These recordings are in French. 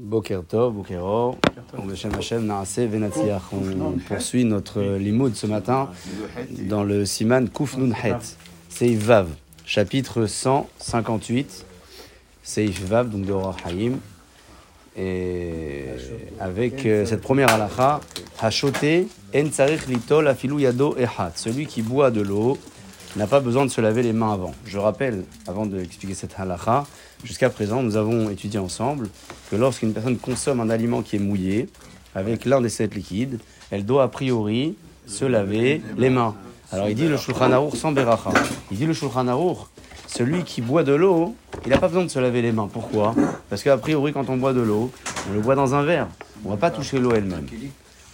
Boker Tov, Bokeror, Beshem Hashem, Naaseh, Venatzliach. On poursuit notre limoud ce matin dans le Siman Kuf Nun Het, Seif Vav, chapitre 158, Seif Vav, donc de Horah Haïm. Et avec euh, cette première halakha, Hashote, En Tsarich Litol Afilou Yado Ehat, celui qui boit de l'eau n'a pas besoin de se laver les mains avant. Je rappelle, avant d'expliquer cette halakha, jusqu'à présent, nous avons étudié ensemble que lorsqu'une personne consomme un aliment qui est mouillé, avec l'un des sept liquides, elle doit a priori se laver les mains. Alors il dit le Shulchan Aruch sans beracha. Il dit le Shulchan Aruch, celui qui boit de l'eau, il n'a pas besoin de se laver les mains. Pourquoi? Parce qu'a priori, quand on boit de l'eau, on le boit dans un verre. On ne va pas toucher l'eau elle-même.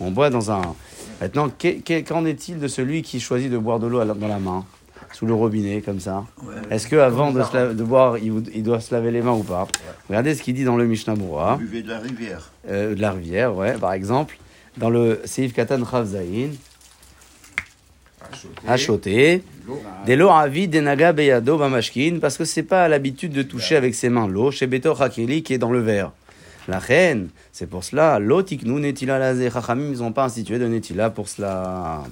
On boit dans un... Maintenant, qu'en est-il de celui qui choisit de boire de l'eau dans la main? Sous le robinet, comme ça. Est-ce qu'avant de, se de boire, il, doit se laver les mains ou pas? Regardez ce qu'il dit dans le Mishnah Bura. Buvez de la rivière. Euh, de la rivière, ouais, par exemple. Dans le Seif Katan Chavzaïn. Achoté. Des l'eau avid des naga beyado bamashkin, parce que c'est pas l'habitude de toucher avec ses mains l'eau, chez Beto Hakeli qui est dans le verre. La reine, c'est pour cela, l'eau tiknu netila lazé. Chachamim, ils n'ont pas institué de netila pour cela.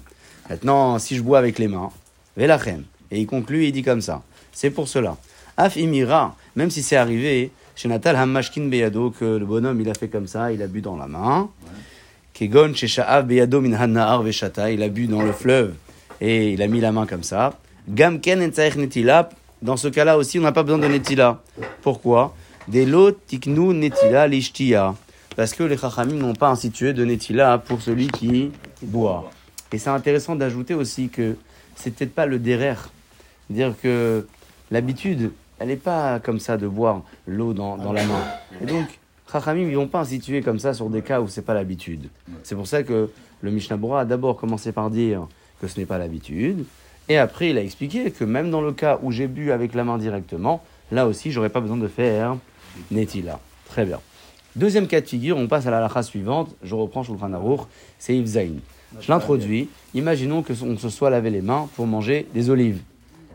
Maintenant, si je bois avec les mains, Velachem. Et il conclut, il dit comme ça. C'est pour cela. Af imira, même si c'est arrivé, chez Natal Hamashkin Beyado, que le bonhomme il a fait comme ça, il a bu dans la main. Kegon chez Sha'av Beyado min Veshata, il a bu dans le fleuve et il a mis la main comme ça. Gamken en netila, dans ce cas-là aussi, on n'a pas besoin de netila. Pourquoi? Des tiknu netila lishtia. Parce que les chachamim n'ont pas institué de netila pour celui qui boit. Et c'est intéressant d'ajouter aussi que c'est peut-être pas le derer. Dire que l'habitude, elle n'est pas comme ça de boire l'eau dans, dans, la main. Et donc, Chachamim, ils vont pas instituer comme ça sur des cas où c'est pas l'habitude. C'est pour ça que le Mishnah Bora a d'abord commencé par dire que ce n'est pas l'habitude. Et après, il a expliqué que même dans le cas où j'ai bu avec la main directement, là aussi, j'aurais pas besoin de faire Netila. Très bien. Deuxième cas de figure, on passe à la lacha suivante. Je reprends Shulchan Aruch, c'est Yves Je l'introduis. Imaginons que on se soit lavé les mains pour manger des olives.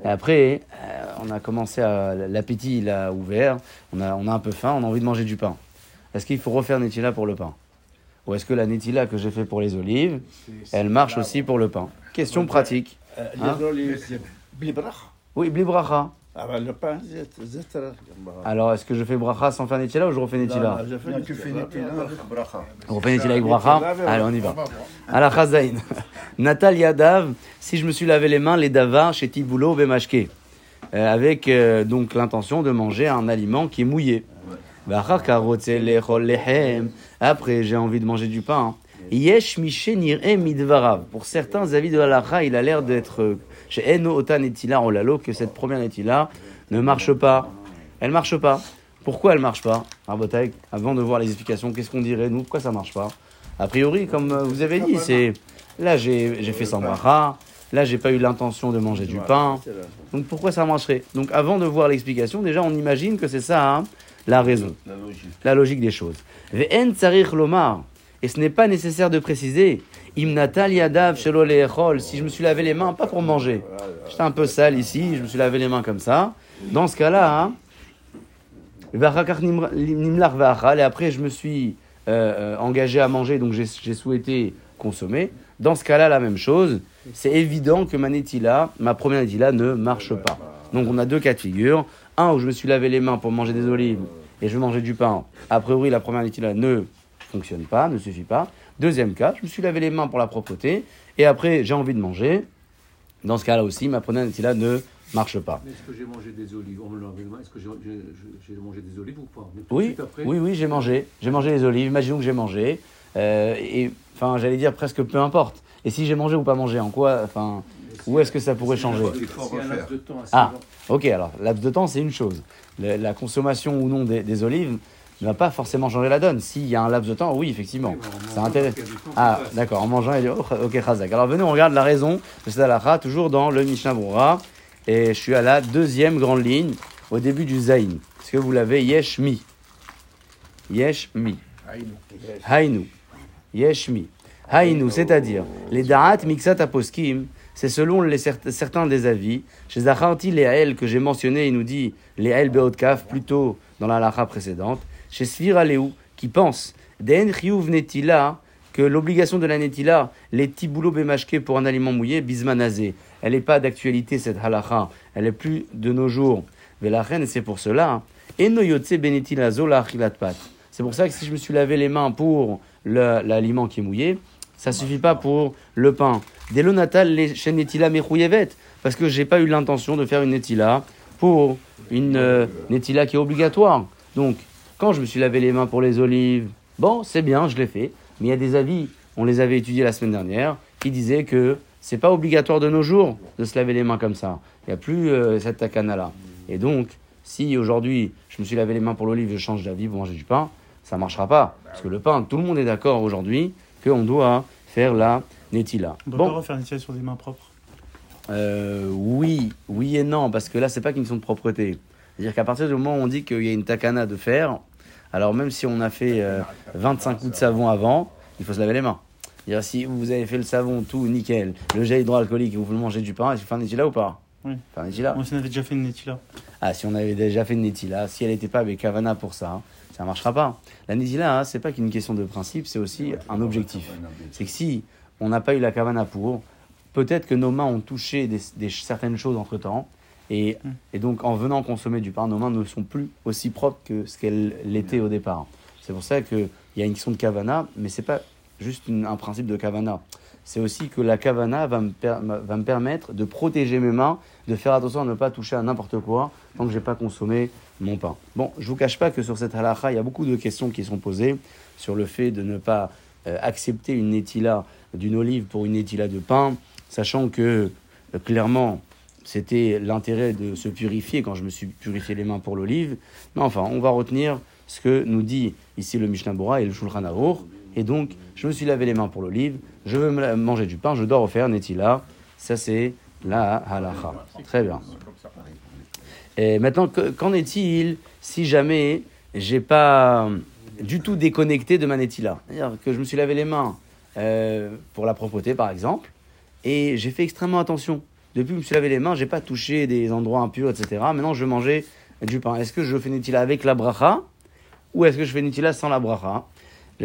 Et après, euh, on a commencé à. L'appétit, il a ouvert. On a, on a un peu faim, on a envie de manger du pain. Est-ce qu'il faut refaire Netila pour le pain? Ou est-ce que la Netila que j'ai fait pour les olives, elle marche aussi pour le pain? Question pratique. Euh, hein? Oui, blibracha. Ah bah, le pain, Alors, est-ce que je fais bracha sans faire netila ou je refais netila Tu fais netila, bracha. On refait netila avec bracha Allez, on y va. À la chazaïn. Natal Yadav, si je me suis lavé les mains, les davars chez Tiboulot Bemashke. Euh, avec euh, donc l'intention de manger un aliment qui est mouillé. Après, j'ai envie de manger du pain. Yesh midvarav. Pour certains avis de la il a l'air d'être chez Eno Ota Netila Olalo que cette première Netila ne marche pas. Elle marche pas. Pourquoi elle marche pas avant de voir les explications, qu'est-ce qu'on dirait nous Pourquoi ça marche pas? A priori, comme vous avez dit, c'est là j'ai fait sans bracha, là j'ai pas eu l'intention de manger du pain. Donc pourquoi ça marcherait? Donc avant de voir l'explication, déjà on imagine que c'est ça hein, la raison, la logique des choses. Ve'en tsarir lomar. Et ce n'est pas nécessaire de préciser. Si je me suis lavé les mains, pas pour manger. J'étais un peu sale ici, je me suis lavé les mains comme ça. Dans ce cas-là, hein, et après je me suis euh, euh, engagé à manger, donc j'ai souhaité consommer. Dans ce cas-là, la même chose. C'est évident que ma ma première netila, ne marche pas. Donc on a deux cas de figure. Un où je me suis lavé les mains pour manger des olives et je manger du pain. A priori, la première netila ne fonctionne pas, ne suffit pas. Deuxième cas, je me suis lavé les mains pour la propreté, et après j'ai envie de manger. Dans ce cas-là aussi, ma première là ne marche pas. Est-ce que j'ai mangé des olives? Est-ce que j'ai mangé des olives ou pas? Oui, oui, oui, j'ai mangé. J'ai mangé les olives. Imaginons que j'ai mangé. Euh, et enfin, j'allais dire presque peu importe. Et si j'ai mangé ou pas mangé, en quoi Enfin, où est-ce que ça pourrait changer? Ah, ok. Alors, laps de temps, c'est une chose. la consommation ou non des olives ne va pas forcément changer la donne. S'il y a un laps de temps, oui, effectivement. C'est intéressant. Ah, d'accord, en mangeant, il dit, oh, ok, chazak. Alors venez, on regarde la raison de cette halakha, toujours dans le Mishnah Brura. Et je suis à la deuxième grande ligne, au début du Zain. Est-ce que vous l'avez? Yeshmi. Yeshmi. Hainu. Yeshmi. Hainu, c'est-à-dire, les Da'at Mixat Aposkim, c'est selon les, certains des avis. Chez Zacharti, les Hael que j'ai mentionné, il nous dit les Hael Beotkaf, plutôt dans la halakha précédente. Chez Svira qui pensent Den netila, que l'obligation de la netila, les tiboulo bémashke pour un aliment mouillé, bismanazé, elle n'est pas d'actualité cette halacha, elle est plus de nos jours. Mais la reine, c'est pour cela. Yotse benetila zola. C'est pour ça que si je me suis lavé les mains pour l'aliment qui est mouillé, ça suffit pas pour le pain. Dès le natal, les chaînes netila mechouyevet, parce que j'ai pas eu l'intention de faire une netila pour une euh, netila qui est obligatoire. Donc, quand je me suis lavé les mains pour les olives, bon, c'est bien, je l'ai fait. Mais il y a des avis, on les avait étudiés la semaine dernière, qui disaient que c'est pas obligatoire de nos jours de se laver les mains comme ça. Il n'y a plus euh, cette takana là. Et donc, si aujourd'hui je me suis lavé les mains pour l'olive, je change d'avis pour manger du pain, ça marchera pas. Parce que le pain, tout le monde est d'accord aujourd'hui qu'on doit faire la netila. On doit Bon, pas refaire une sur des mains propres? euh, oui, oui et non, parce que là, c'est pas qu'une question de propreté. C'est-à-dire qu'à partir du moment où on dit qu'il y a une takana de fer, alors même si on a fait euh, 25 coups de savon avant, il faut se laver les mains. C'est-à-dire si vous avez fait le savon tout nickel, le gel hydroalcoolique et vous voulez manger du pain, est-ce qu'il faut un netila ou pas? Oui. Faire un netila On avait déjà fait une netila. Ah, si on avait déjà fait une netila, si elle n'était pas avec kavana pour ça, ça marchera pas. La netila, hein, c'est pas qu'une question de principe, c'est aussi un objectif. C'est que si on n'a pas eu la kavana pour, peut-être que nos mains ont touché des, des- certaines choses entre temps. Et, Mm. et donc, en venant consommer du pain, nos mains ne sont plus aussi propres que ce qu'elles l'étaient au départ. C'est pour ça qu'il y a une question de kavana, mais c'est pas juste une- un principe de kavana. C'est aussi que la kavana va me, per- va me permettre de protéger mes mains, de faire attention à ne pas toucher à n'importe quoi tant que j'ai pas consommé mon pain. Bon, je vous cache pas que sur cette halakha, il y a beaucoup de questions qui sont posées sur le fait de ne pas euh, accepter une netila d'une olive pour une netila de pain, sachant que euh, clairement c'était l'intérêt de se purifier quand je me suis purifié les mains pour l'olive. Mais enfin, on va retenir ce que nous dit ici le Mishnah Bora et le Shulchan Aruch. Et donc, je me suis lavé les mains pour l'olive, je veux manger du pain, je dois refaire netila. Ça, c'est la halacha. Très bien. Et maintenant, que- qu'en est-il si jamais j'ai pas du tout déconnecté de ma netila? C'est-à-dire que je me suis lavé les mains euh, pour la propreté, par exemple, et j'ai fait extrêmement attention. Depuis que je me suis lavé les mains, j'ai pas touché des endroits impurs, etc. Maintenant, je veux manger du pain. Est-ce que je fais netila avec la bracha ou est-ce que je fais netila sans la bracha?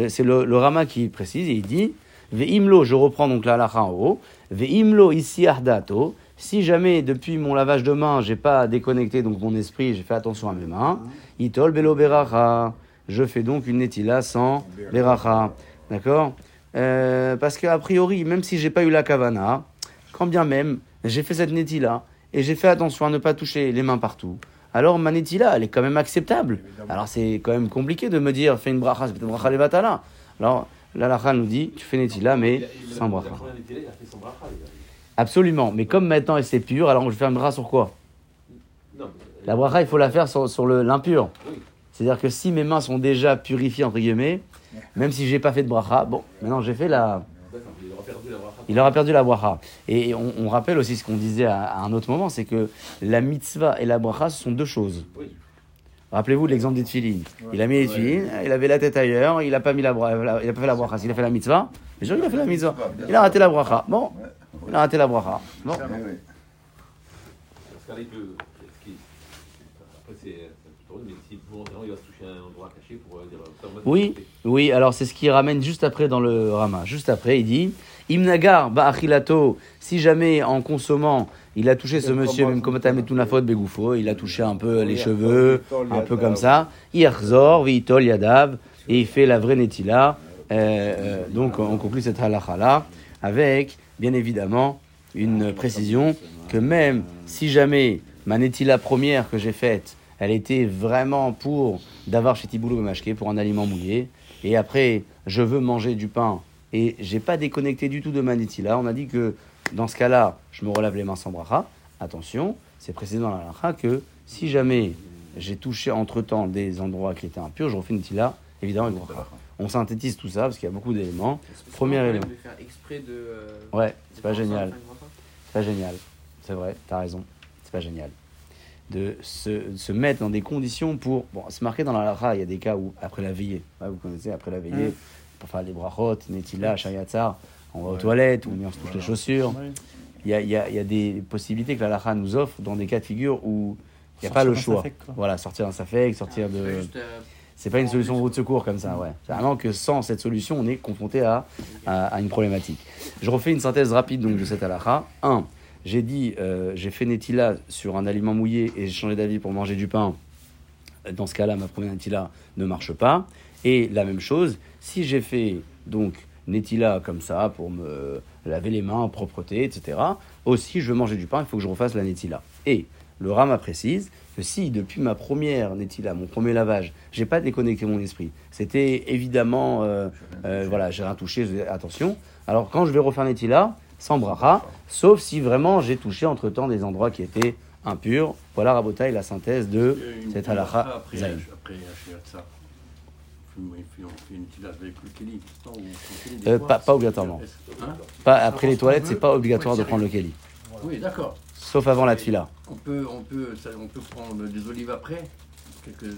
C'est le, Rama qui précise et il dit Ve'imlo, je reprends donc la halacha en haut. Ve'imlo ici ardato. Si jamais depuis mon lavage de mains, j'ai pas déconnecté donc mon esprit, j'ai fait attention à mes mains. Itol belo beracha. Je fais donc une netila sans beracha. D'accord? Euh, Parce qu'a priori, même si j'ai pas eu la kavana, quand bien même j'ai fait cette netila et j'ai fait attention à ne pas toucher les mains partout, alors ma netila, elle est quand même acceptable. Alors c'est quand même compliqué de me dire fais une bracha, c'est peut-être bracha levatala. Alors la lacha nous dit tu fais netila mais sans bracha. Absolument. Mais comme maintenant c'est pur, alors je faire une bracha sur quoi? Non, mais- La bracha, il faut la faire sur, sur l'impur. C'est-à-dire que si mes mains sont déjà purifiées, entre guillemets, même si j'ai pas fait de bracha, bon, maintenant j'ai fait la, D'accord, il aura perdu la bracha. Il aura perdu la bracha. Et on, on rappelle aussi ce qu'on disait à, à un autre moment, c'est que la mitzvah et la bracha, ce sont deux choses. Oui. Rappelez-vous de l'exemple des tefilines. Il a mis les tefilines, il avait la tête ailleurs, il a pas mis la il a pas fait la bracha. S'il a fait la mitzvah, bien sûr, il a fait la mitzvah. Il a raté la bracha. Bon, il a raté la bracha. Bon. Oui, oui. Parce qu'avec le. qui- Après, c'est mais il alors c'est ce qu'il ramène juste après dans le Rama. Juste après, il dit Imnagar ba'achilato, si jamais en consommant, il a touché ce monsieur, même comme Tametunafot Begoufo, il a touché un peu les cheveux, un peu comme ça. Iachzor, Vitol Yadav, et il fait la vraie Netila. Euh, euh, donc on conclut cette halakha là avec, bien évidemment, une précision que même si jamais ma Netila première que j'ai faite, elle était vraiment pour d'avoir chez Tiboulou Mashke pour un aliment mouillé, et après je veux manger du pain et j'ai pas déconnecté du tout de ma on a dit que dans ce cas-là, je me relave les mains sans bracha. Attention, c'est précisé dans la halakha que si jamais j'ai touché entre-temps des endroits qui étaient impurs, je refais une Netila, évidemment avec bracha. On synthétise tout ça parce qu'il y a beaucoup d'éléments. Premier élément. De faire exprès de. euh, Ouais, c'est pas génial. C'est pas génial. C'est vrai, t'as raison. C'est pas génial. De se, se mettre dans des conditions pour. Bon, c'est marqué dans la Lara, il y a des cas où, après la veillée, vous connaissez, après la veillée, Mm. Pour faire les brachot, netila, shayatzar, on va aux toilettes, ou bien on se touche les chaussures. Ouais. Il y a, il y, a, il y a des possibilités que la Lara nous offre dans des cas de figure où il n'y a Sortir pas le choix. safek. Voilà, sortir d'un safek, sortir de. Juste, euh, C'est pas une solution route de secours comme ça, ouais. C'est vraiment que sans cette solution, on est confronté à, à, à une problématique. Je refais une synthèse rapide donc de cette halakha. 1. J'ai dit, euh, j'ai fait netila sur un aliment mouillé et j'ai changé d'avis pour manger du pain. Dans ce cas-là, ma première netila ne marche pas. Et la même chose, si j'ai fait donc netila comme ça pour me laver les mains, propreté, etc. Aussi, je veux manger du pain, il faut que je refasse la netila. Et le Rama précise que si depuis ma première netila, mon premier lavage, j'ai pas déconnecté mon esprit, c'était évidemment, euh, euh, voilà, j'ai rien touché, attention. Alors quand je vais refaire netila, sans bracha, sauf si vraiment j'ai touché entre temps des endroits qui étaient impurs. Voilà Rabotaï, la synthèse de cette halakha Après, après fait on fait une tilade avec le kéli. tout le temps, ou on fait des Euh, pas- pas obligatoirement. Hein Pas après les toilettes, c'est pas obligatoire de prendre le keli, Oui, d'accord. sauf avant la tfila. On peut, on, peut, ça- on peut prendre des olives après Quelques.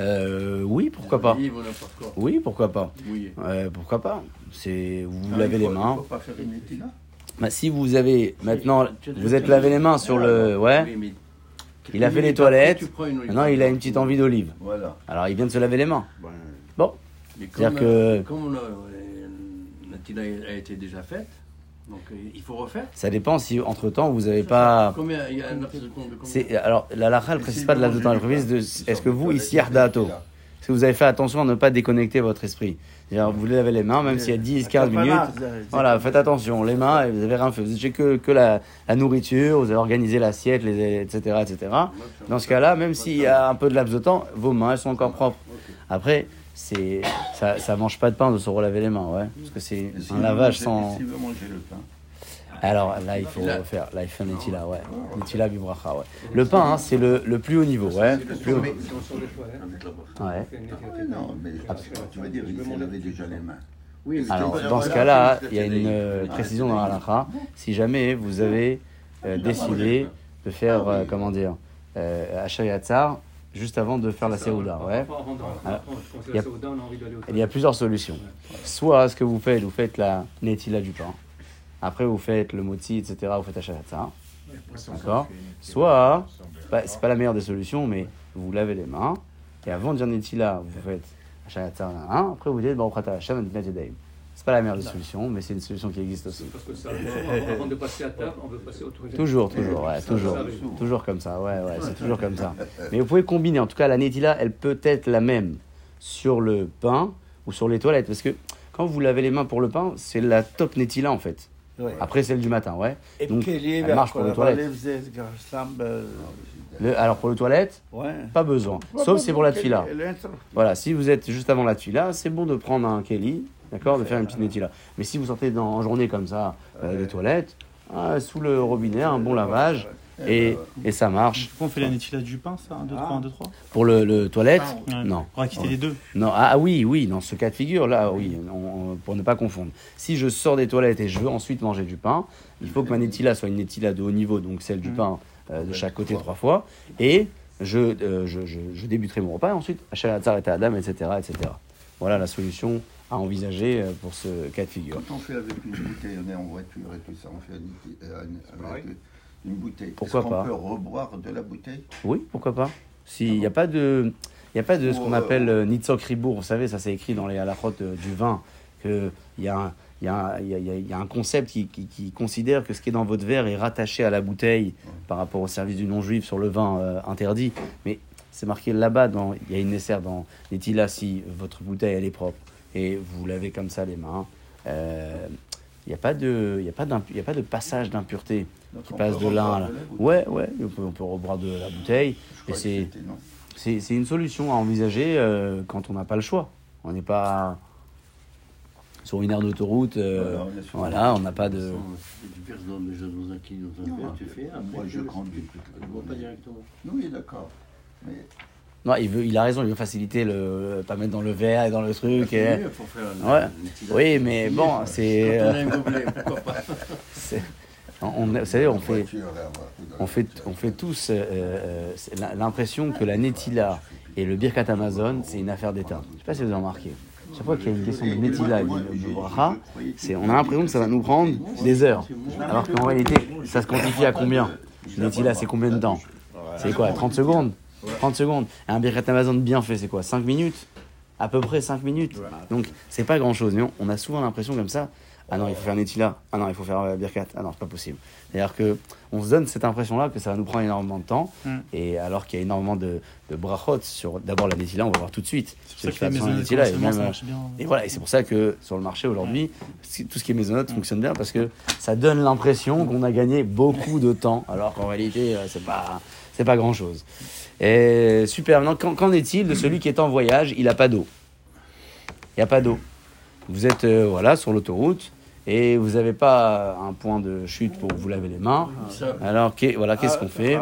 Euh, oui, pourquoi pas. Oui, pourquoi pas. Oui. Euh, pourquoi pas C'est vous vous lavez les mains. Pas faire une Bah, si vous avez maintenant, vous êtes lavé les mains sur le, ouais. Oui, mais Il a fait les toilettes. Maintenant, il a une petite envie d'olive. Voilà. Alors, il vient de se laver les mains. Bon, C'est-à-dire que- comme la tila a été déjà faite, donc euh, il faut refaire. ça dépend si entre temps vous avez pas. Combien Il y a un C'est alors la lacha, elle précise pas de la temps, elle précise de. Est-ce que vous ici Ardato, est-ce que vous avez fait attention à ne pas déconnecter votre esprit C'est-à-dire, vous lavez les mains, même s'il y a 10, 15 minutes. Voilà, faites attention, les mains, vous avez rien fait. Vous avez que, que la, la nourriture, vous avez organisé l'assiette, les, etc., etc. Dans ce cas-là, même s'il y a un peu de laps de temps, vos mains, elles sont encore propres. Après, c'est, ça, ça mange pas de pain de se relaver les mains, ouais. Parce que c'est un lavage sans. Alors là, il faut Là. faire, là, il fait un netila, ouais. Netila bibracha, ouais. Le pain, hein, c'est le, le plus haut niveau, ouais. Le plus haut- Ouais. Ah non, mais tu vas dire, il s'est lavé déjà les mains. Oui, mais Alors, dans ce cas-là, il y a une euh, précision dans la halakha. Si jamais vous avez euh, décidé de faire, euh, comment dire, euh, juste avant de faire la Seouda, ouais. Alors, il y a- Il y a plusieurs solutions. Soit ce que vous faites, vous faites la netila du pain. Après, vous faites le moti, etc. Vous faites Achat Yatzar. D'accord Soit, bah, c'est pas la meilleure des solutions, mais vous lavez les mains. Et avant de dire netila, vous faites Achat Yatzar, hein, après vous dites Baruch Hashem. C'est pas la meilleure des solutions, mais c'est une solution qui existe aussi. Parce que ça, avant de passer à table, on veut passer autour de Toujours, toujours, ouais, toujours. Toujours comme ça, ouais, ouais, c'est toujours comme ça. Mais vous pouvez combiner. En tout cas, la netila, elle peut être la même sur le pain ou sur les toilettes. Parce que quand vous lavez les mains pour le pain, c'est la top netila en fait. Après, celle du matin, ouais. Donc, elle marche pour les toilettes. Le- alors, pour les toilettes, pas besoin. Sauf si c'est pour la tefila. Voilà, si vous êtes juste avant la tefila, c'est bon de prendre un keli, d'accord, de faire une petite netila. Mais si vous sortez dans, en journée comme ça euh, des toilettes, ah, sous le robinet, un bon lavage, et, et ça marche. On fait la netila du pain, ça 1, 2, 3, 1, 2, 3 Pour le, le toilette, Ouais. non. On va quitter les deux. Non, ah ah oui, oui, dans ce cas de figure, là, oui, on- pour ne pas confondre. Si je sors des toilettes et je veux ensuite manger du pain, il faut que ma netila soit une netila de haut niveau, donc celle du pain euh, de chaque côté trois fois, et je, euh, je, je, je débuterai mon repas, et ensuite, Shalatzar et Adam, etc., etc. Voilà la solution à envisager euh, pour ce cas de figure. Quand on fait avec une bouteille, on est en voiture et tout ça, on fait une, euh, une- avec une bouteille. Pourquoi pas peut reboire de la bouteille? Oui, pourquoi pas S'il n'y a pas de... Il n'y a pas de ce qu'on euh, appelle euh, Nitzok Ribour, vous savez, ça c'est écrit dans les halachot euh, du vin, qu'il y y, a, un- il y, y a- y un concept qui, qui, qui considère que ce qui est dans votre verre est rattaché à la bouteille par rapport au service du non-juif sur le vin euh, interdit. Mais c'est marqué là-bas, dans, il y a une nécessaire dans tilas, si votre bouteille elle est propre et vous lavez comme ça les mains. euh, il n'y a, pas de- il y a, pas y a pas de passage d'impureté qui passe de l'un à la... de la bouteille. Ouais, ouais, on peut, on peut reboire de la bouteille. Je Et crois que c'est c'est c'est une solution à envisager euh, quand on n'a pas le choix. On n'est pas sur une aire d'autoroute. euh, Voilà, on n'a pas de. Tu verses dans, déjà dans un kilo, dans un Non, verre, tu fais. Après, moi, je conduis. Tu ne bois pas directement. Oui, d'accord. Mais Non, il, veut, il a raison, il veut faciliter le. pas mettre dans le verre et dans le truc. et- mieux pour faire un- Ouais. un petit Oui, mais bon, c'est. Quand on a un gobelet, pourquoi pas c'est- on, vous savez, on fait. on fait, on fait tous euh, euh, l'impression que la Netila et le Birkat Amazon, c'est une affaire d'État. Je ne sais pas si vous avez remarqué. Chaque fois qu'il y a une question de Netila et de Bracha, on a l'impression que ça va nous prendre des heures. Alors qu'en réalité, ça se quantifie à combien? Netila, c'est combien de temps? C'est quoi 30 secondes? 30 secondes. Un Birkat Amazon bien fait, c'est quoi? 5 minutes? À peu près 5 minutes. Donc, c'est pas grand chose. Mais on, on a souvent l'impression comme ça. Ah non, il faut faire Netila. Ah non, il faut faire euh, Birkat. Ah non, c'est pas possible. C'est-à-dire que on se donne cette impression-là que ça va nous prendre énormément de temps. Mm. Et alors qu'il y a énormément de, de brachot sur d'abord la Netila, on va voir tout de suite. C'est pour ça que les Netila, et ça euh, bien. et voilà, et c'est pour ça que sur le marché aujourd'hui, c'est- tout ce qui est maisonnote fonctionne bien parce que ça donne l'impression qu'on a gagné beaucoup de temps, alors qu'en réalité, euh, c'est pas, c'est pas grand chose. Et super. Maintenant, qu'en est-il de celui qui est en voyage? Il n'a pas d'eau. Il n'y a pas d'eau. Vous êtes euh, voilà sur l'autoroute et vous n'avez pas un point de chute pour vous laver les mains. Alors, qu'est- voilà, qu'est-ce qu'on fait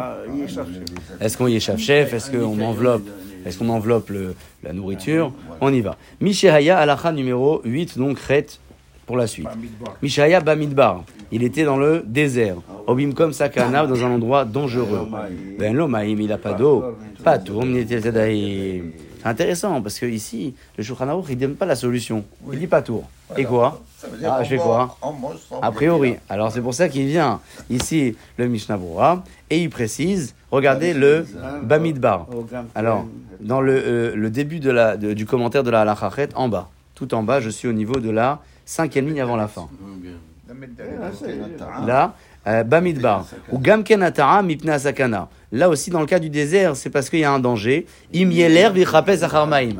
Est-ce qu'on y échappe chef Est-ce qu'on enveloppe Est-ce qu'on enveloppe le- la nourriture? On y va. Mishahaya alacha numéro 8, donc Ret pour la suite. Mishahaya Bamidbar. Il était dans le désert. Obimkom Sakana, dans un endroit dangereux. Ben l'Omaïm, il n'a pas d'eau. Pas tout. C'est intéressant parce que ici, le Shulchan Aruch, il ne donne pas la solution. Il dit pas tour. Et quoi Ça veut dire Ah, je fais quoi A priori. Alors c'est pour ça qu'il vient ici le Mishnah et il précise, regardez le Bamidbar. Alors, dans le, euh, le début de la, de- du commentaire de la Halachachet, en bas, tout en bas, je suis au niveau de la cinquième ligne avant la fin. Ah. Là, Bamidbar. Ou Gamken Atara Mipna Sakana. Là aussi, dans le cas du désert, c'est parce qu'il y a un danger. Im Yeler.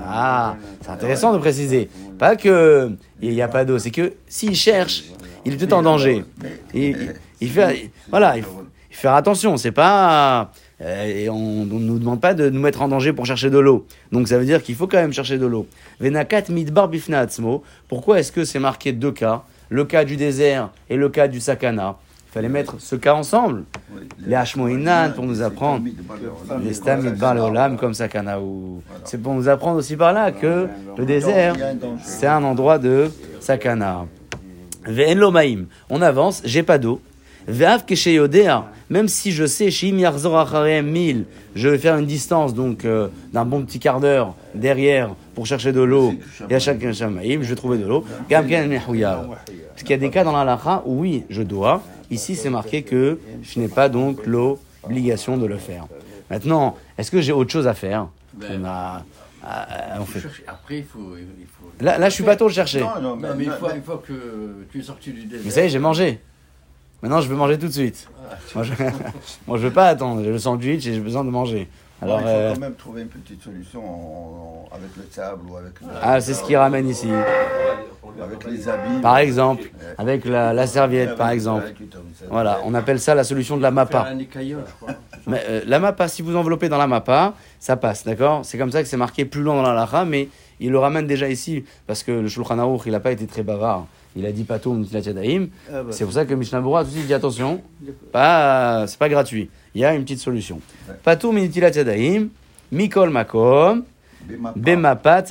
Ah, c'est intéressant de préciser. Pas que il n'y a pas d'eau, c'est que s'il cherche, il est tout en danger. Il, il- il fait, voilà, il faut, faire attention. C'est pas, euh, et on ne nous demande pas de nous mettre en danger pour chercher de l'eau. Donc ça veut dire qu'il faut quand même chercher de l'eau. Venakat midbar bifna atzmo. Pourquoi est-ce que c'est marqué deux cas? Le cas du désert et le cas du sakana. Il fallait mettre ce cas ensemble. Oui. Les Hashmoinan pour nous apprendre. Les stam midbar leolam comme sakana. Ou... C'est pour nous apprendre aussi par là que le désert, c'est un endroit de sakana. Ve'en. On avance, j'ai pas d'eau. Ve'av. Même si je sais, shim yarzor acharem mille, je vais faire une distance donc euh, d'un bon petit quart d'heure derrière pour chercher de l'eau. Et à chaque shamaim, je vais trouver de l'eau. Parce qu'il y a des cas dans la lacha où oui, je dois. Ici, c'est marqué que je n'ai pas donc l'obligation de le faire. Maintenant, est-ce que j'ai autre chose à faire Ben, On a, ah, on fait-. Après, il faut. Il faut... Là, là, je suis pas le chercher. Non, non, Non, mais une fois, mais- une fois que tu es sorti du désert. Mais ça y est, j'ai mangé. Maintenant, je veux manger tout de suite. Moi, je, moi, je veux pas attendre. J'ai le sandwich et j'ai besoin de manger. Alors, il faut euh, quand même trouver une petite solution en- en- avec le sable ou avec, le- ah, c'est ce qui ramène ici. avec les habits. Par exemple, avec la, la serviette, par exemple. Voilà, on appelle ça la solution de la crois. Mais, euh, la mappa, si vous enveloppez dans la mappa, ça passe, d'accord? C'est comme ça que c'est marqué plus loin dans la lacha, mais il le ramène déjà ici, parce que le Shulchan Aruch, il n'a pas été très bavard. Il a dit pato mitilat yadayim. C'est pour ça que Mishnah Berurah tout de suite dit attention, pas, c'est pas gratuit. Il y a une petite solution. Pato mitilat yadayim, mikol makom, Bemapa.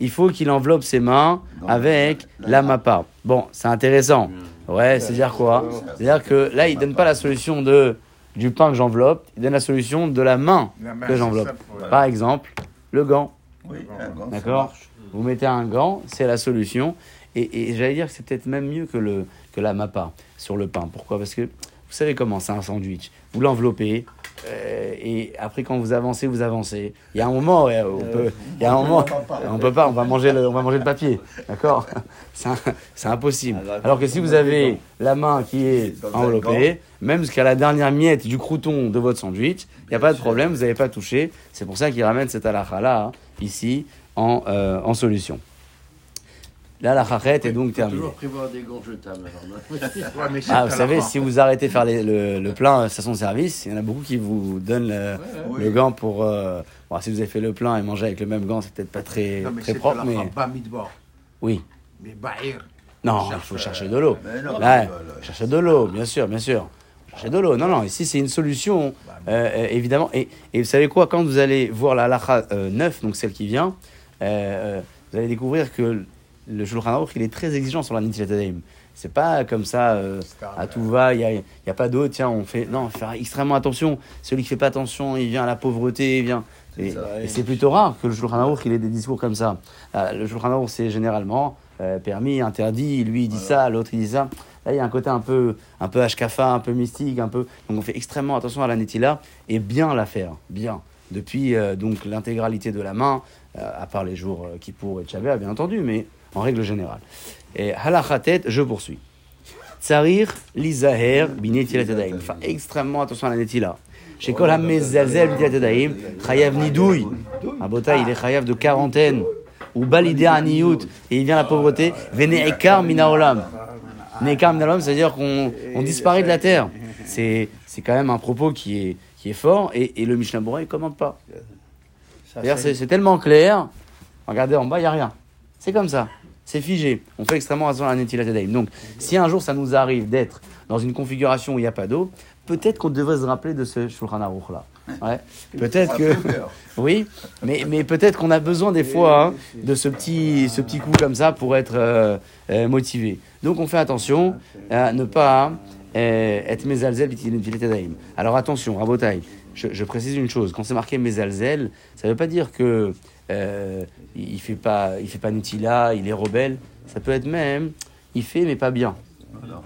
Il faut qu'il enveloppe ses mains avec la mappa. Bon, c'est intéressant. Ouais, c'est-à-dire quoi C'est-à-dire que là, il donne pas la solution de du pain que j'enveloppe, il donne la solution de la main que j'enveloppe. Par exemple, le gant. Oui, un gant, ça D'accord marche. Vous mettez un gant, c'est la solution. Et, et j'allais dire que c'est peut-être même mieux que, le, que la mappa sur le pain. Pourquoi? Parce que vous savez comment c'est un sandwich. Vous l'enveloppez, euh, et après quand vous avancez, vous avancez. Il y a un moment, ouais, on peut, il y a un moment, on peut pas, on va manger le, on va manger le papier, d'accord? C'est impossible. Alors que si vous avez la main qui est enveloppée, même jusqu'à la dernière miette du crouton de votre sandwich, il n'y a pas de problème, vous n'avez pas touché. C'est pour ça qu'il ramène cette halakha là ici en, euh, en solution. Là, la chachette est donc terminée. toujours prévoir des gants jetables. non Ah, vous savez, si vous arrêtez de faire les- le, le plein station service, il y en a beaucoup qui vous donnent le, gant pour. euh, bon, si vous avez fait le plein et manger avec le même gant, c'est peut-être pas très, très propre, mais oui. Mais Bahir. Non, il faut euh, chercher de l'eau. Mais non, Là, mais chercher de l'eau, bien sûr, bien sûr. Chercher de l'eau. Non, non, ici c'est une solution, euh, euh, évidemment. Et, et vous savez quoi, quand vous allez voir la halakha euh, 9, donc celle qui vient, euh, euh, vous allez découvrir que le Shulchan Aruch, il est très exigeant sur la Nitilat. C'est pas comme ça, euh, à tout va, il n'y a, y a pas d'eau, tiens, on fait. Non, faire extrêmement attention. Celui qui fait pas attention, il vient à la pauvreté, il vient. Et, c'est plutôt rare que le Shulchan Aruch, il ait des discours comme ça. Euh, le Shulchan Aruch, c'est généralement euh, permis, interdit, lui il dit ça, l'autre il dit ça. Là, il y a un côté un peu, un peu Ashkafa, un peu mystique, un peu. Donc, on fait extrêmement attention à la netila et bien la faire, bien. Depuis euh, donc l'intégralité de la main, à part les jours euh, Kippour et bien entendu, mais en règle générale. Et halachatet, je poursuis. Tsarir lizaher binetilat yadayim. Enfin, extrêmement attention à la netila. Chez Kol hamezalzel binetilat chayav nidouy. Un bota, il est chayav de quarantaine. Ou balidé aniyut, et il vient la pauvreté. Vene ekar minaolam. Nekar minaolam, c'est-à-dire qu'on on disparaît de la terre. C'est c'est quand même un propos qui est, qui est fort, et, et le Mishnah Bora, il commente pas. C'est c'est tellement clair. Regardez en bas, il n'y a rien. C'est comme ça. C'est figé. On fait extrêmement attention à la Netilat. Donc, si un jour ça nous arrive d'être dans une configuration où il n'y a pas d'eau, peut-être qu'on devrait se rappeler de ce Shulchan Aruch là. Ouais. Peut-être que. Oui, mais, mais peut-être qu'on a besoin des fois hein, de ce petit, ce petit coup comme ça pour être euh, euh, motivé. Donc, on fait attention à ne pas euh, être mezalzel b'tilat yadayim. Alors, attention, Rabotai, je, je précise une chose. Quand c'est marqué mezalzel, ça ne veut pas dire que euh, il fait pas, il fait pas Nutila, il est rebelle. Ça peut être même, il fait mais pas bien.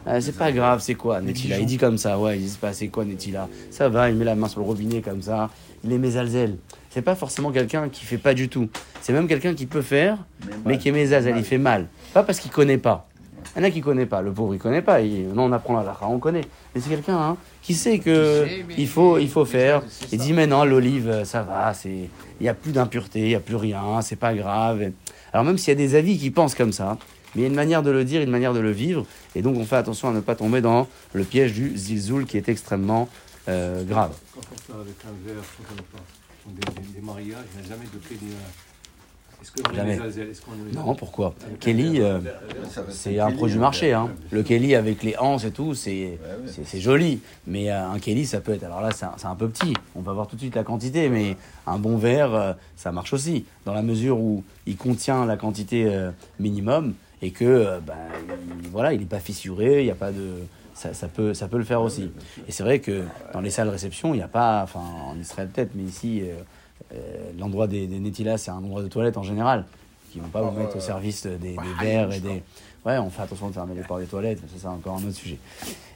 Ah, c'est pas grave, c'est quoi Netila Il dit comme ça, ouais, il dit pas c'est quoi Netila Ça va, il met la main sur le robinet comme ça, il est mésalzel. C'est pas forcément quelqu'un qui fait pas du tout. C'est même quelqu'un qui peut faire, mais qui est mésalzel, il fait mal. Pas parce qu'il connaît pas. Il y en a qui connaît pas, le pauvre il connaît pas, il- non on apprend la on connaît. Mais c'est quelqu'un hein, qui sait que il faut, il faut faire. Il dit mais non, l'olive euh, ça va, c'est, il y a plus d'impureté, il y a plus rien, c'est pas grave. Alors même s'il y a des avis qui pensent comme ça, mais il y a une manière de le dire, une manière de le vivre, et donc on fait attention à ne pas tomber dans le piège du zilzoul qui est extrêmement euh, grave. N'y. Est-ce que Jamais. les est-ce qu'on les Non, pourquoi Kelly, euh, c'est un produit marché. Hein. Le Kelly avec les anses et tout, c'est c'est- c'est joli. Mais euh, un Kelly, ça peut être. Alors là, c'est un, c'est un peu petit. On va voir tout de suite la quantité, mais un bon verre, euh, ça marche aussi. Dans la mesure où il contient la quantité minimum et que, ben, il- voilà, il n'est pas fissuré, il n'y a pas de. Ça, ça peut, ça peut le faire aussi. Et c'est vrai que dans les salles réception, il n'y a pas. Enfin, en Israël peut-être, mais ici. Euh, l'endroit des, des Netilas, c'est un endroit de toilette en général, qui vont pas vous mettre au service des, des verres et des. Ouais, on fait attention de fermer les portes des toilettes, mais ça, c'est encore un autre sujet.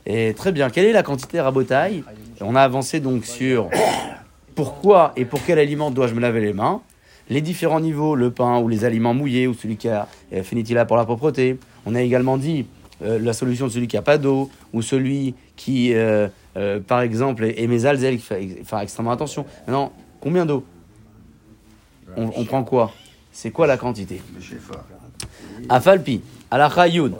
Et très bien, quelle est la quantité rabotaille On a avancé donc sur pourquoi et pour quel aliment dois-je me laver les mains les différents niveaux, le pain ou les aliments mouillés ou celui qui a euh, finitila pour la propreté. On a également dit euh, la solution de celui qui a pas d'eau ou celui qui, euh, euh, par exemple, est, mésalzel, qui fait faire extrêmement attention. Maintenant, combien d'eau on, on prend quoi? C'est quoi la quantité? Afalpi, alacha yud.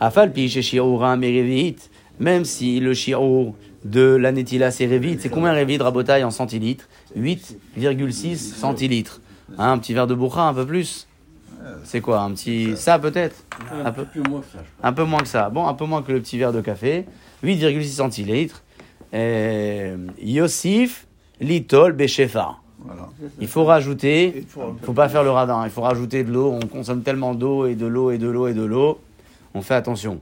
Afalpi, chez shi'ura merevit, même si le shi'ur de la netila c'est revit, c'est combien revit rabotaille en centilitres? 8,6 centilitres. Hein, un petit verre de bourra, un peu plus C'est quoi Un petit. Ça peut-être? Un Un peu plus moins que ça. un peu moins que ça. Bon, un peu moins que le petit verre de café. 8,6 centilitres. Euh, Yosif, litol, beshefa. Voilà. Il faut rajouter, il faut pas faire le radin, il faut rajouter de l'eau. On consomme tellement d'eau et de l'eau et de l'eau et de l'eau. On fait attention.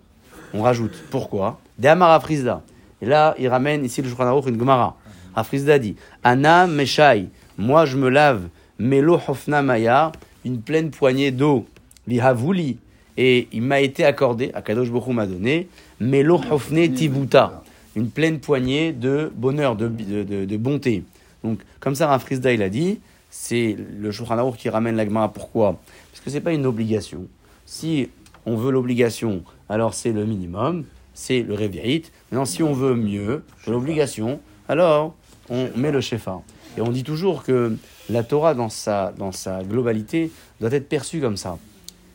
On rajoute. Pourquoi? De Amara Frisda. Et là, il ramène ici le Shulchan une Gemara. Afrizda dit Ana Meshai, moi je me lave, Melo Hofna Maya, une pleine poignée d'eau. Vihavuli. Et il m'a été accordé, Akadosh Bokhu m'a donné, Melo Hofne Tibuta, une pleine poignée de bonheur, de, de, de- de bonté. Donc, comme ça, Rafrizda, il a dit, c'est le Shulchan qui ramène la Gemara. Pourquoi? Parce que c'est pas une obligation. Si on veut l'obligation, alors c'est le minimum, c'est le révéit. Maintenant, si on veut mieux l'obligation, alors on met le shefa. Et on dit toujours que la Torah, dans sa, dans sa globalité, doit être perçue comme ça.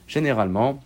Généralement,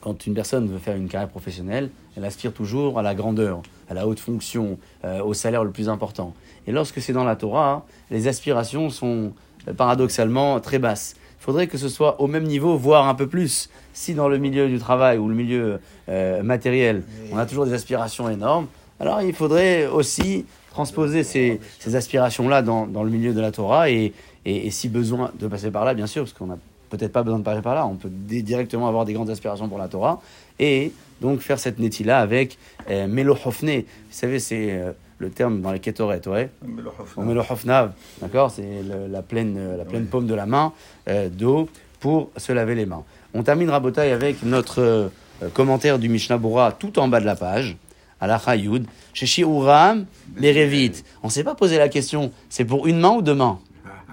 quand une personne veut faire une carrière professionnelle, elle aspire toujours à la grandeur, à la haute fonction, euh, au salaire le plus important. Et lorsque c'est dans la Torah, les aspirations sont euh, paradoxalement très basses. Il faudrait que ce soit au même niveau, voire un peu plus. Si dans le milieu du travail ou le milieu euh, matériel, on a toujours des aspirations énormes, alors il faudrait aussi transposer ces, ces aspirations-là dans, dans le milieu de la Torah et, et, et si besoin de passer par là, bien sûr, parce qu'on n'a peut-être pas besoin de passer par là, on peut directement avoir des grandes aspirations pour la Torah et donc faire cette netila avec euh, Melohofne. Vous savez, c'est euh, le terme dans les Ketoret, ouais. Mais le hofna. On met le hofnav, d'accord C'est la pleine, euh, la pleine paume de la main euh, d'eau pour se laver les mains. On termine Rabotai avec notre commentaire du Mishnah Bora tout en bas de la page, à la Chayoud. Chez Shiuram, les Révites. On ne s'est pas posé la question, c'est pour une main ou deux mains?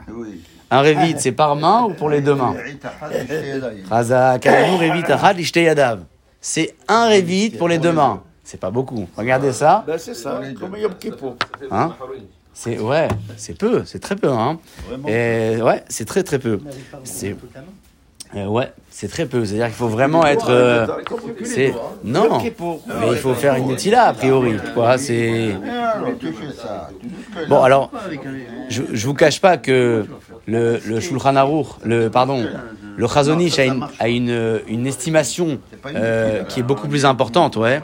Oui. Un Révite, c'est par main ou pour les deux mains? Chazak, Révite, Ishte Yadav. C'est un Révite pour les deux mains. C'est pas beaucoup. Regardez ça. Ben, c'est ça, comme Yom Kippour. Hein C'est ouais, c'est peu, c'est très peu, hein. Et ouais, c'est très très peu. C'est euh, ouais, c'est très peu. C'est-à-dire qu'il faut vraiment être. euh, c'est non, mais il faut faire une netila a priori. Quoi, c'est Ah, tu fais bon. Alors, je, je vous cache pas que le le Shulchan Aruch, le pardon, le Chazonish a une a une, une estimation euh, qui est beaucoup plus importante, ouais.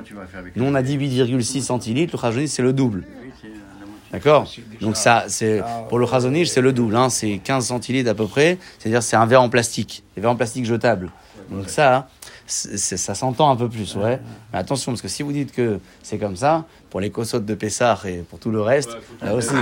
Nous on a dit 8,6 centilitres, le Chazonish c'est le double. D'accord Donc ça, c'est pour le Chazonish, c'est le double, hein, c'est 15 centilitres à peu près, c'est-à-dire c'est un verre en plastique, des verres en plastique jetables. Donc ça, c'est- ça s'entend un peu plus, ouais. Mais attention, parce que si vous dites que c'est comme ça, pour les cossottes de Pessah et pour tout le reste, là aussi,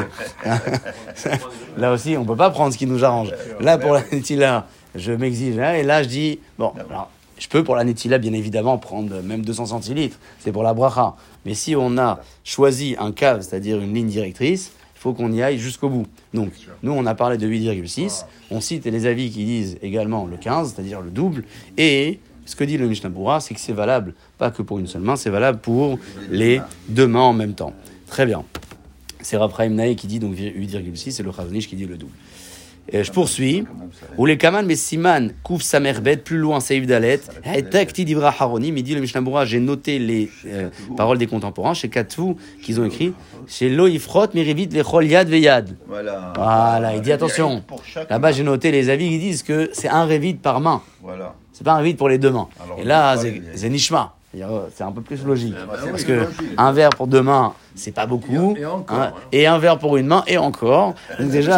là aussi, on peut pas prendre ce qui nous arrange. Là, pour la Netila, je m'exige, hein, et là, je dis, bon, alors, je peux pour la Netila, bien évidemment, prendre même 200 centilitres, c'est pour la bracha. Mais si on a choisi un cave, c'est-à-dire une ligne directrice, il faut qu'on y aille jusqu'au bout. Donc, nous, on a parlé de 8,6. On cite les avis qui disent également le 15, c'est-à-dire le double. Et ce que dit le Mishnah c'est que c'est valable, pas que pour une seule main, c'est valable pour les deux mains en même temps. Très bien. C'est Raphaël Nae qui dit donc 8,6 et le Chazonish qui dit le double. Et je poursuis. Ou les Kaman mais Siman Kouf Samerbet, plus loin Saïf Dalet, Takti Divra Haronim, il dit le Mishnah j'ai noté les euh, paroles des contemporains chez Katfu qu'ils ont écrit, chez Loïfrot Mirivit Lechol Yad Veyad. Voilà. Voilà, il dit attention. Là-bas, j'ai noté les avis qui disent que c'est un révit par main. Voilà. C'est pas un révit pour les deux mains. Alors, Et là, c'est les- Nishma. C'est un peu plus logique. Bah oui, Parce que un verre pour deux mains, c'est pas beaucoup. Et encore, hein, hein. et un verre pour une main, et encore. Donc déjà.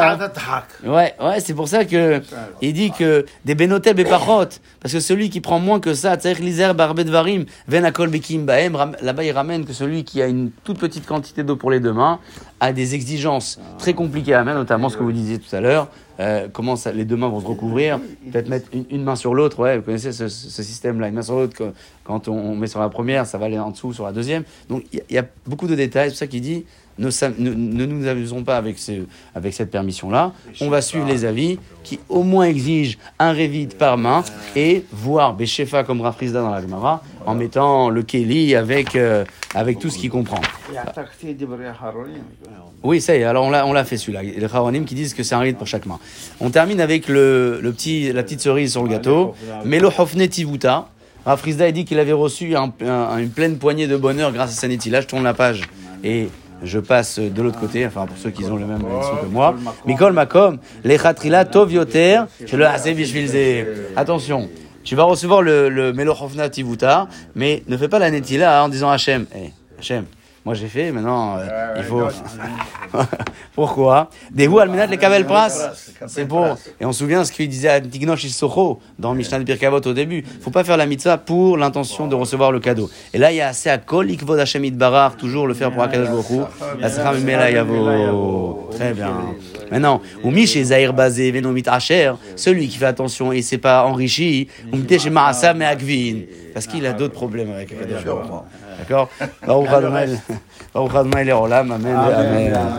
Ouais, ouais, c'est pour ça que il dit que des benotel bepachot, parce que celui qui prend moins que ça, tzarich lizer barbe dvarim, ven akol bekim baem, ram- là-bas il ramène que celui qui a une toute petite quantité d'eau pour les deux mains a des exigences très compliquées à mettre, notamment ce que vous disiez tout à l'heure, euh, comment ça, les deux mains vont se recouvrir, peut-être mettre une, une main sur l'autre, ouais, vous connaissez ce, ce système-là, une main sur l'autre, quand on met sur la première, ça va aller en dessous sur la deuxième. Donc il y, a- il y a beaucoup de détails, c'est pour ça qu'il dit ne, sam- ne, ne nous amusons pas avec, ce, avec cette permission-là. On va suivre les avis qui au moins exigent un révite par main et voir Béchefa comme Rafrizda dans la Gemara en mettant le Keli avec, euh, avec tout ce qu'il comprend. Oui, ça y est, alors on l'a, on l'a fait celui-là. Les Haronim qui disent que c'est un rite pour chaque main. On termine avec le, le petit, la petite cerise sur le gâteau. Melo Hofne Tivuta. Rafrizda a dit qu'il avait reçu un- un- une pleine poignée de bonheur grâce à sa Netila. Je tourne la page et je passe de l'autre côté, enfin pour ceux qui ont le même leçon que moi. Mikol Makom, les Chatrila Tov Yoter, je le. Attention, tu vas recevoir le, le Melo Hofne Tivuta, mais ne fais pas la Netila en disant Hachem. Eh, Hachem, moi j'ai fait, maintenant euh, il faut. Pourquoi? Des roues almenat les kabel pras? C'est pour. Et on se souvient ce qu'il disait à Tignosh Issocho dans Mishnah de Birkavot au début. faut pas faire la mitzvah pour l'intention de recevoir le cadeau. Et là, il y a assez à kol ikvod Hashem Barar, toujours le faire pour Akadosh Baruch Hu. La. Très bien. Maintenant, ou chez Zahir Bazé, Venomit Asher, celui qui fait attention et s'est pas enrichi, ou chez Maasam mais Akvin. Parce qu'il a d'autres problèmes avec Akadosh. D'accord? Amen.